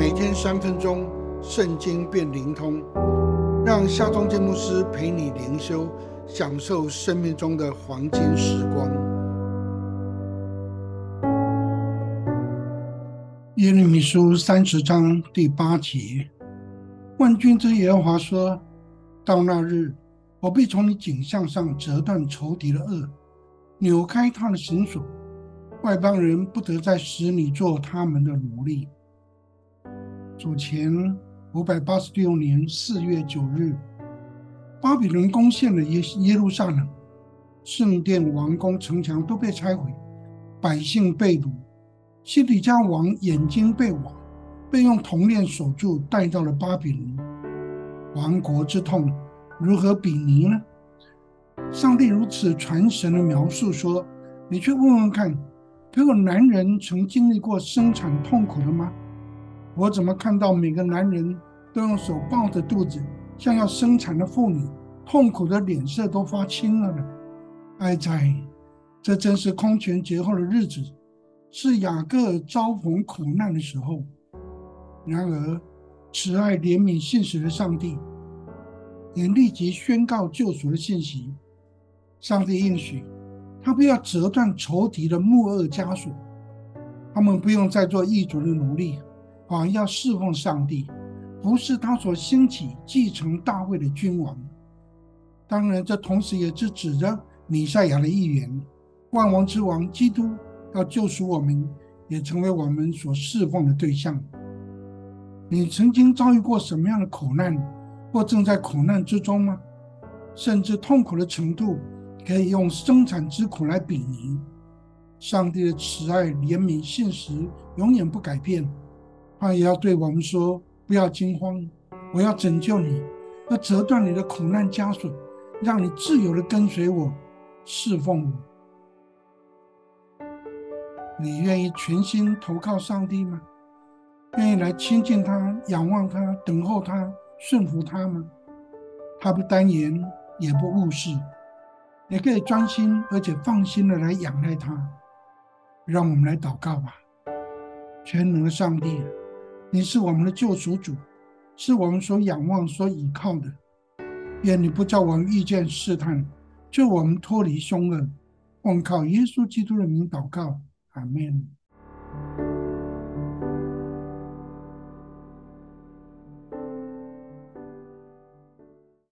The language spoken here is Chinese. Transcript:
每天三分钟，圣经变灵通，让夏忠建牧师陪你灵修，享受生命中的黄金时光。耶利米书三十章第八节：万军之耶和华说：“到那日，我必从你颈项上折断仇敌的恶，扭开他的绳索。”外邦人不得再使你做他们的奴隶。主前五百八十六年四月九日，巴比伦攻陷了耶耶路撒冷，圣殿、王宫、城墙都被拆毁，百姓被掳，西底家王眼睛被挖，被用铜链锁住，带到了巴比伦。亡国之痛如何比拟呢？上帝如此传神的描述说：“你去问问看。”可有男人曾经历过生产痛苦的吗？我怎么看到每个男人都用手抱着肚子，像要生产的妇女，痛苦的脸色都发青了呢？哀哉，这真是空前绝后的日子，是雅各遭逢苦难的时候。然而，慈爱怜悯信实的上帝，也立即宣告救赎的信息。上帝应许。他不要折断仇敌的木恶枷锁，他们不用再做异族的奴隶，而要侍奉上帝，不是他所兴起继承大卫的君王。当然，这同时也是指着弥赛亚的一员，万王之王基督要救赎我们，也成为我们所侍奉的对象。你曾经遭遇过什么样的苦难，或正在苦难之中吗？甚至痛苦的程度？可以用生产之苦来比拟，上帝的慈爱、怜悯、信实永远不改变。他也要对我们说：“不要惊慌，我要拯救你，要折断你的苦难枷锁，让你自由的跟随我，侍奉我。”你愿意全心投靠上帝吗？愿意来亲近他、仰望他、等候他、顺服他吗？他不单言，也不误事。也可以专心而且放心的来仰赖他，让我们来祷告吧。全能的上帝，你是我们的救赎主，是我们所仰望、所倚靠的。愿你不叫我们遇见试探，救我们脱离凶恶。我们靠耶稣基督的名祷告，阿门。